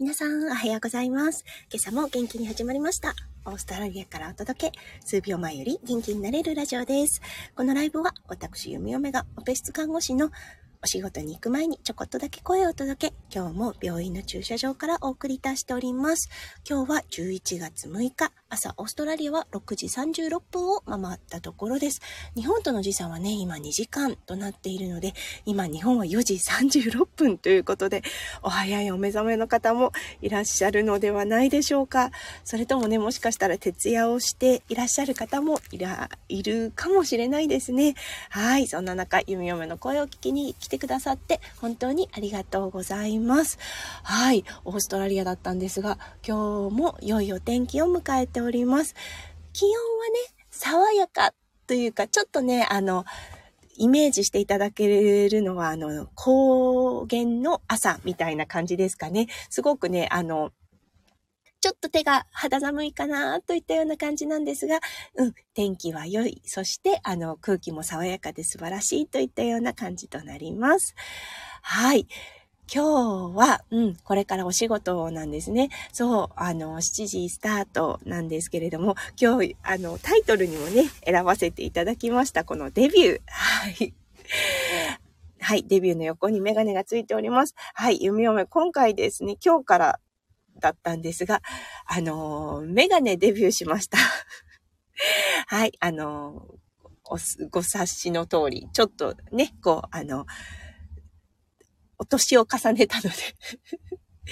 皆さん、おはようございます。今朝も元気に始まりました。オーストラリアからお届け、数秒前より元気になれるラジオです。このライブは、私、弓嫁がオペ室看護師のお仕事に行く前にちょこっとだけ声を届け、今日も病院の駐車場からお送りいたしております。今日は11月6日、朝、オーストラリアは6時36分を回ったところです。日本との時差はね、今2時間となっているので、今日本は4時36分ということで、お早いお目覚めの方もいらっしゃるのではないでしょうか。それともね、もしかしたら徹夜をしていらっしゃる方もいら、いるかもしれないですね。はい。そんな中、弓嫁の声を聞きに来てくださって、本当にありがとうございます。はい。オーストラリアだったんですが、今日も良いお天気を迎えております。気温はね、爽やかというか、ちょっとね、あの、イメージしていただけるのは、あの、高原の朝みたいな感じですかね。すごくね、あの、ちょっと手が肌寒いかなといったような感じなんですが、うん、天気は良い。そして、あの、空気も爽やかで素晴らしいといったような感じとなります。はい。今日は、うん、これからお仕事なんですね。そう、あの、7時スタートなんですけれども、今日、あの、タイトルにもね、選ばせていただきました、このデビュー。はい。はい、デビューの横にメガネがついております。はい、弓嫁、今回ですね、今日からだったんですが、あの、メガネデビューしました。はい、あの、おすご察しの通り、ちょっとね、こう、あの、お年を重ねたので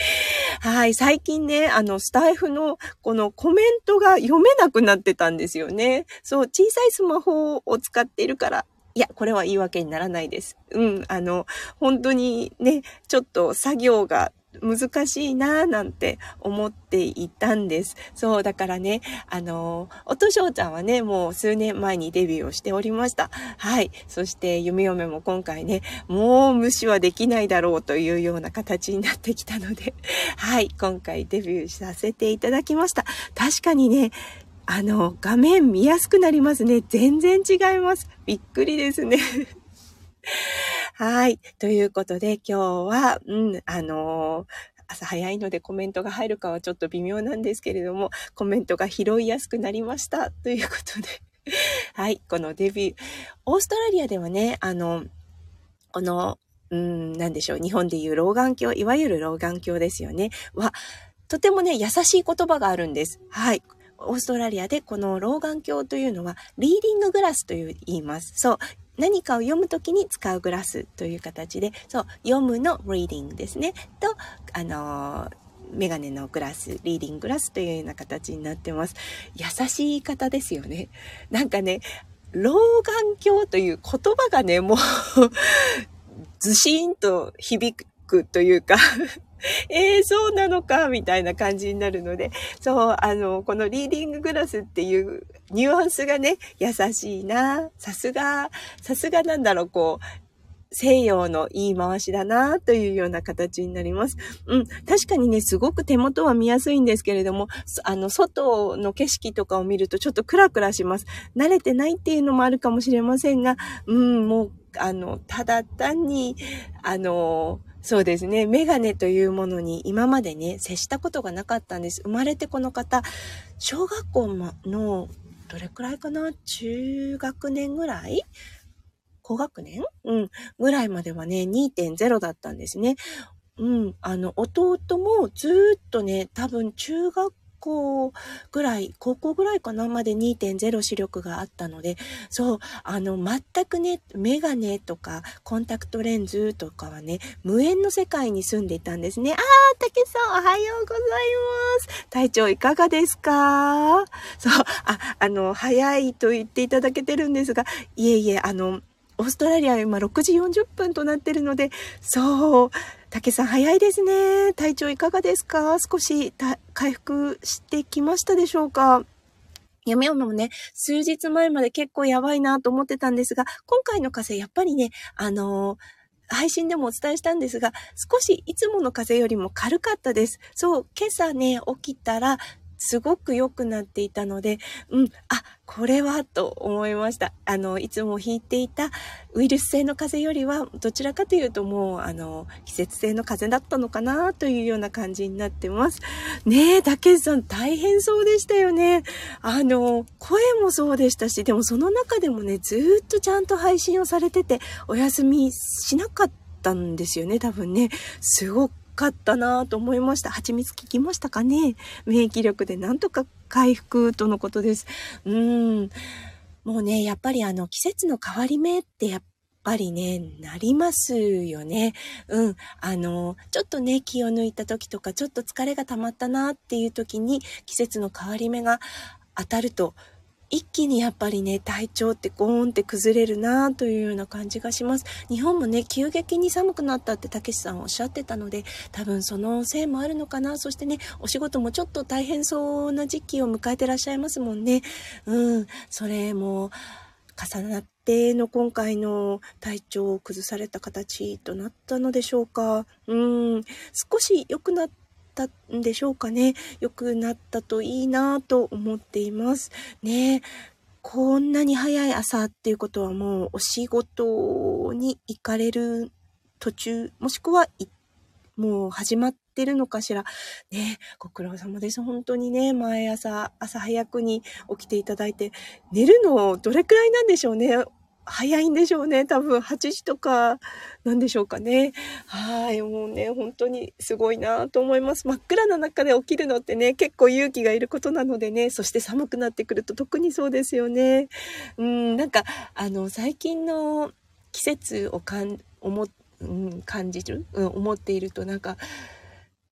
はい。最近ね、あの、スタイフのこのコメントが読めなくなってたんですよね。そう、小さいスマホを使っているから、いや、これは言い訳にならないです。うん、あの、本当にね、ちょっと作業が難しいなぁなんて思っていたんです。そう、だからね、あの、おとしょうちゃんはね、もう数年前にデビューをしておりました。はい。そして、弓嫁も今回ね、もう無視はできないだろうというような形になってきたので、はい。今回デビューさせていただきました。確かにね、あの、画面見やすくなりますね。全然違います。びっくりですね。はい。ということで、今日は、うん、あのー朝早いのでコメントが入るかはちょっと微妙なんですけれども、コメントが拾いやすくなりました。ということで。はい。このデビュー。オーストラリアではね、あの、この、うん、なんでしょう。日本でいう老眼鏡、いわゆる老眼鏡ですよね。は、とてもね、優しい言葉があるんです。はい。オーストラリアでこの老眼鏡というのは、リーディンググラスという言います。そう。何かを読むときに使うグラスという形で、そう、読むの reading ですね。と、あのーメガネのグラス、リーディンググラスというような形になってます。優しい言い方ですよね。なんかね、老眼鏡という言葉がね、もうずしーんと響くというか えー、そうなのか、みたいな感じになるので、そう、あの、このリーディンググラスっていうニュアンスがね、優しいな。さすが、さすがなんだろう、こう、西洋の言い回しだなというような形になります。うん。確かにね、すごく手元は見やすいんですけれども、あの、外の景色とかを見るとちょっとクラクラします。慣れてないっていうのもあるかもしれませんが、うん、もう、あの、ただ単に、あの、そうですね。メガネというものに今までね、接したことがなかったんです。生まれてこの方、小学校の、どれくらいかな？中学年ぐらい？高学年？うん。ぐらいまではね、2.0だったんですね。うん。あの、弟もずっとね、多分中学校ぐらい、高校ぐらいかなまで2.0視力があったので、そう、あの、全くね、メガネとかコンタクトレンズとかはね、無縁の世界に住んでいたんですね。あー、竹さんおはようございます。体調いかがですか？そう、あ、あの、早いと言っていただけてるんですが、いえいえ、あの、オーストラリアは今6時40分となってるので、そう、竹さん早いですね。体調いかがですか？少し回復してきましたでしょうか？嫁嫁もね、数日前まで結構やばいなと思ってたんですが、今回の風やっぱりね、あのー配信でもお伝えしたんですが、少しいつもの風よりも軽かったです。そう、今朝ね、起きたら、すごく良くなっていたので、うん、あ、これはと思いました。あの、いつも引いていたウイルス性の風邪よりは、どちらかというともう、あの、季節性の風邪だったのかなというような感じになってます。ねえ、竹さん大変そうでしたよね。あの、声もそうでしたし、でもその中でもね、ずっとちゃんと配信をされてて、お休みしなかったんですよね、多分ね。すごかったなと思いました。蜂蜜効きましたかね？免疫力でなんとか回復とのことです。うん。もうね、やっぱりあの季節の変わり目ってやっぱりね、なりますよね。うん。あの、ちょっとね、気を抜いた時とか、ちょっと疲れが溜まったなっていう時に、季節の変わり目が当たると、一気にやっぱりね、体調ってゴーンって崩れるなというような感じがします。日本もね、急激に寒くなったってたけしさんおっしゃってたので、多分そのせいもあるのかな。そしてね、お仕事もちょっと大変そうな時期を迎えてらっしゃいますもんね。うん、それも重なっての今回の体調を崩された形となったのでしょうか。うん、少し良くなっったんでしょうかね。良くなったといいなと思っています。ねこんなに早い朝っていうことはもうお仕事に行かれる途中、もしくはもう始まってるのかしら。ねご苦労様です。本当にね、毎朝、朝早くに起きていただいて、寝るのどれくらいなんでしょうね。早いんでしょうね。多分8時とかなんでしょうかね。はい。もうね、本当にすごいなと思います。真っ暗な中で起きるのってね、結構勇気がいることなのでね、そして寒くなってくると特にそうですよね。うん、なんか、あの、最近の季節をかん、思、うん、感じる、うん、思っているとなんか、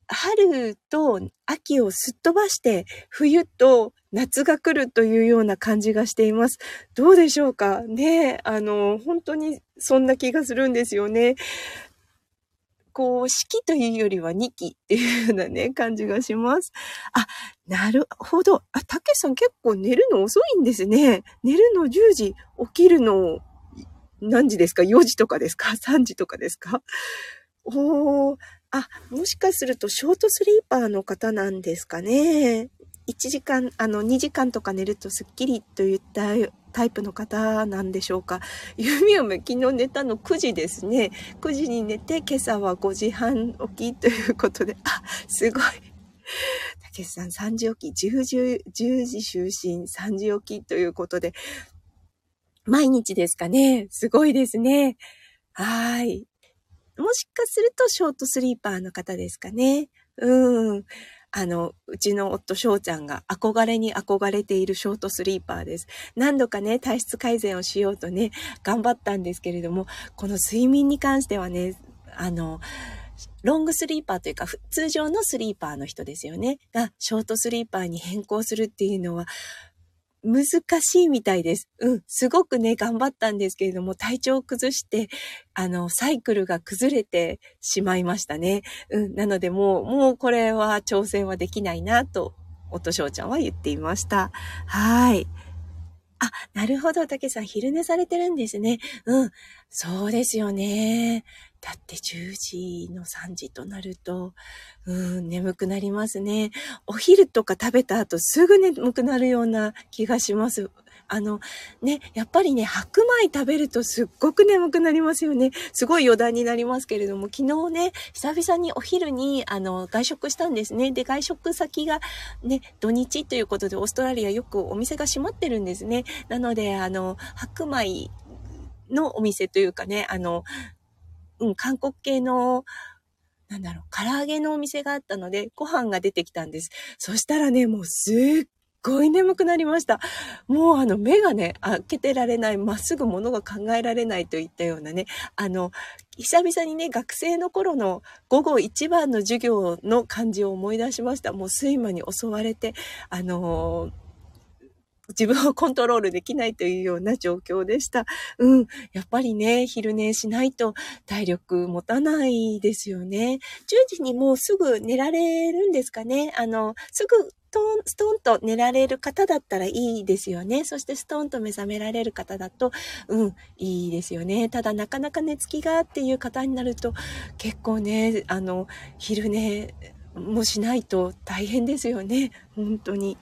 春と秋をすっ飛ばして冬と夏が来るというような感じがしています。どうでしょうか？ねあの、本当にそんな気がするんですよね。こう、四季というよりは二季っていうようなね、感じがします。あ、なるほど。あ、たけさん結構寝るの遅いんですね。寝るの10時、起きるの何時ですか ?4 時とかですか ?3 時とかですか？おー、あ、もしかするとショートスリーパーの方なんですかね。1時間、あの、2時間とか寝るとスッキリといったタイプの方なんでしょうか。ユミオム昨日寝たの9時ですね。9時に寝て今朝は5時半起きということで、あ、すごい。たけしさん3時起き、10時、10時就寝、3時起きということで、毎日ですかね。すごいですね。はい。もしかするとショートスリーパーの方ですかね。うん。あの、うちの夫翔ちゃんが憧れに憧れているショートスリーパーです。何度かね、体質改善をしようとね、頑張ったんですけれども、この睡眠に関してはね、あの、ロングスリーパーというか、通常のスリーパーの人ですよね。が、ショートスリーパーに変更するっていうのは、難しいみたいです。うん。すごくね、頑張ったんですけれども、体調を崩して、あの、サイクルが崩れてしまいましたね。うん。なのでもう、もうこれは挑戦はできないな、と、夫翔ちゃんは言っていました。はい。あ、なるほど、竹さん、昼寝されてるんですね。うん。そうですよね。だって10時の3時となると、うん、眠くなりますね。お昼とか食べた後すぐ眠くなるような気がします。あの、ね、やっぱりね、白米食べるとすっごく眠くなりますよね。すごい余談になりますけれども、昨日ね、久々にお昼に、あの、外食したんですね。で、外食先がね、土日ということで、オーストラリアよくお店が閉まってるんですね。なので、あの、白米のお店というかね、あの、うん、韓国系の、なんだろう、唐揚げのお店があったので、ご飯が出てきたんです。そしたらね、もうすっごい眠くなりました。もうあの目がね、開けてられない、まっすぐ物が考えられないといったようなね、あの、久々にね、学生の頃の午後一番の授業の感じを思い出しました。もう睡魔に襲われて、あのー自分をコントロールできないというような状況でした。うん。やっぱりね、昼寝しないと体力持たないですよね。10時にもうすぐ寝られるんですかね。あの、すぐトン、ストンと寝られる方だったらいいですよね。そしてストンと目覚められる方だと、うん、いいですよね。ただなかなか寝つきがっていう方になると、結構ね、あの、昼寝、もしないと大変ですよね。本当に。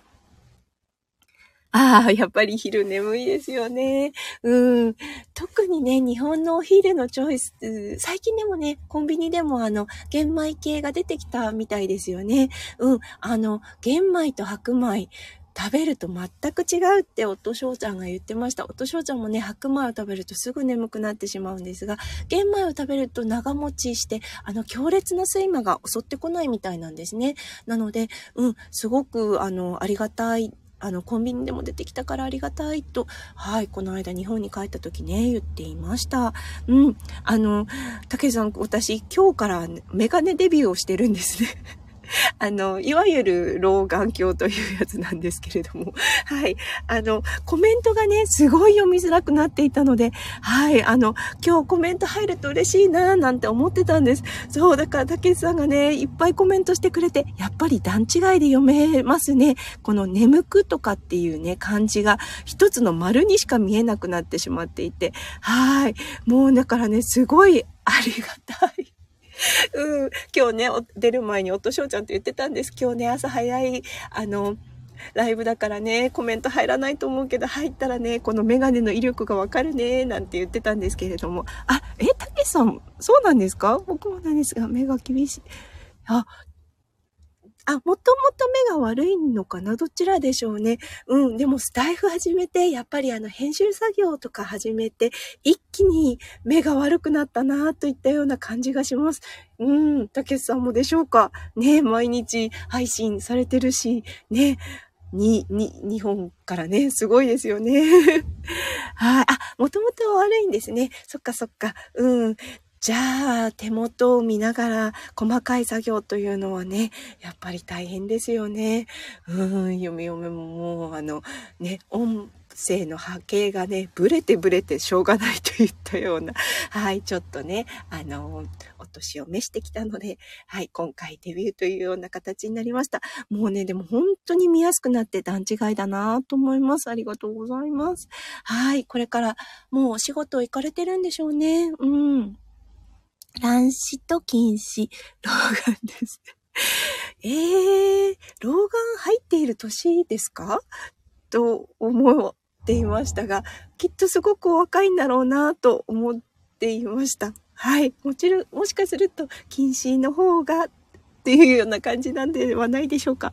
ああ、やっぱり昼眠いですよね。うん。特にね、日本のお昼のチョイス、最近でもね、コンビニでもあの、玄米系が出てきたみたいですよね。うん。あの、玄米と白米、食べると全く違うって夫翔ちゃんが言ってました。夫翔ちゃんもね、白米を食べるとすぐ眠くなってしまうんですが、玄米を食べると長持ちして、あの、強烈な睡魔が襲ってこないみたいなんですね。なので、うん、すごく、あの、ありがたいあの、コンビニでも出てきたからありがたいと、はい、この間日本に帰った時ね、言っていました。うん。あの、竹さん、私、今日からメガネデビューをしてるんですね。あの、いわゆる老眼鏡というやつなんですけれども、はい。あの、コメントがね、すごい読みづらくなっていたので、はい。あの、今日コメント入ると嬉しいななんて思ってたんです。そう、だから、たけしさんがね、いっぱいコメントしてくれて、やっぱり段違いで読めますね。この眠くとかっていうね、漢字が一つの丸にしか見えなくなってしまっていて、はい。もうだからね、すごいありがたい。うん、今日ね、出る前に夫翔ちゃんと言ってたんです。今日ね、朝早い、あの、ライブだからね、コメント入らないと思うけど、入ったらね、このメガネの威力がわかるね、なんて言ってたんですけれども。あ、え、たけしさん、そうなんですか？僕もなんですが、目が厳しい。あ、あ、もともと目が悪いのかな？どちらでしょうね。うん。でもスタイフ始めて、やっぱりあの編集作業とか始めて、一気に目が悪くなったなといったような感じがします。うん。たけしさんもでしょうか？ね毎日配信されてるし、ね。に、に、日本からね、すごいですよね。はい。あ、もともと悪いんですね。そっかそっか。うん。じゃあ、手元を見ながら細かい作業というのはね、やっぱり大変ですよね。うん、読み読みももう、あの、ね、音声の波形がね、ブレてブレてしょうがないといったような、はい、ちょっとね、あの、お年を召してきたので、はい、今回デビューというような形になりました。もうね、でも本当に見やすくなって段違いだなと思います。ありがとうございます。はい、これからもうお仕事行かれてるんでしょうね。うん。卵子と禁止、老眼です。えー、老眼入っている年ですか？と思っていましたが、きっとすごくお若いんだろうなと思っていました。はい。もちろん、もしかすると、禁止の方がっていうような感じなんではないでしょうか。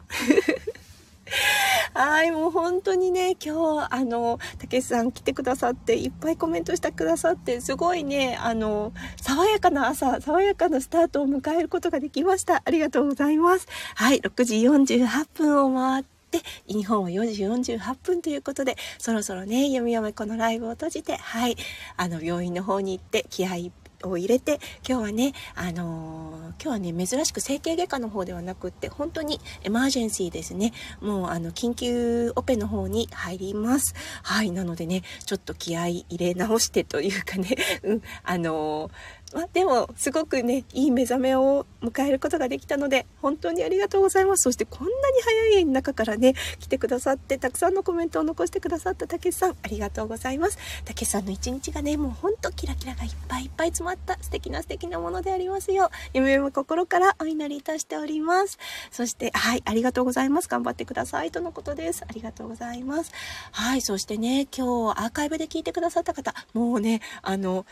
はい、もう本当にね、今日、あの、たけしさん来てくださって、いっぱいコメントしてくださって、すごいね、あの、爽やかな朝、爽やかなスタートを迎えることができました。ありがとうございます。はい、6時48分を回って、日本は4時48分ということで、そろそろね、読み読めこのライブを閉じて、はい、あの、病院の方に行って気合いっを入れて今日はねあのー、今日はね珍しく整形外科の方ではなくって本当にエマージェンシーですね。もうあの緊急オペの方に入ります。はいなのでねちょっと気合い入れ直してというかね。うんあのーまあ、でも、すごくね、いい目覚めを迎えることができたので、本当にありがとうございます。そしてこんなに早い中からね、来てくださって、たくさんのコメントを残してくださったたけしさん、ありがとうございます。たけしさんの一日がね、もうほんとキラキラがいっぱいいっぱい詰まった素敵な素敵なものでありますよ。夢も心からお祈りいたしております。そして、はい、ありがとうございます。頑張ってください。とのことです。ありがとうございます。はい、そしてね、今日アーカイブで聞いてくださった方、もうね、あの、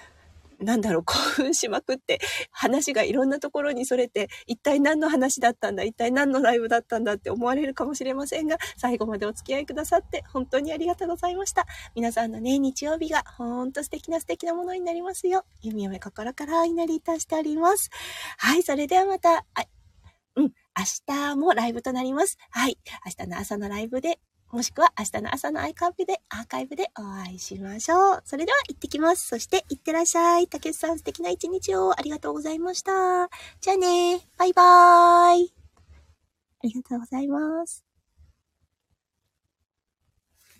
なんだろう、興奮しまくって、話がいろんなところにそれて、一体何の話だったんだ、一体何のライブだったんだって思われるかもしれませんが、最後までお付き合いくださって、本当にありがとうございました。皆さんのね、日曜日が、ほんと素敵な素敵なものになりますよ。弓嫁心からお祈りいたしております。はい、それではまた、うん、明日もライブとなります。はい、明日の朝のライブでもしくは明日の朝のアイカイブで、アーカイブでお会いしましょう。それでは行ってきます。そして行ってらっしゃい。竹内さん素敵な一日をありがとうございました。じゃあね。バイバーイ。ありがとうございます。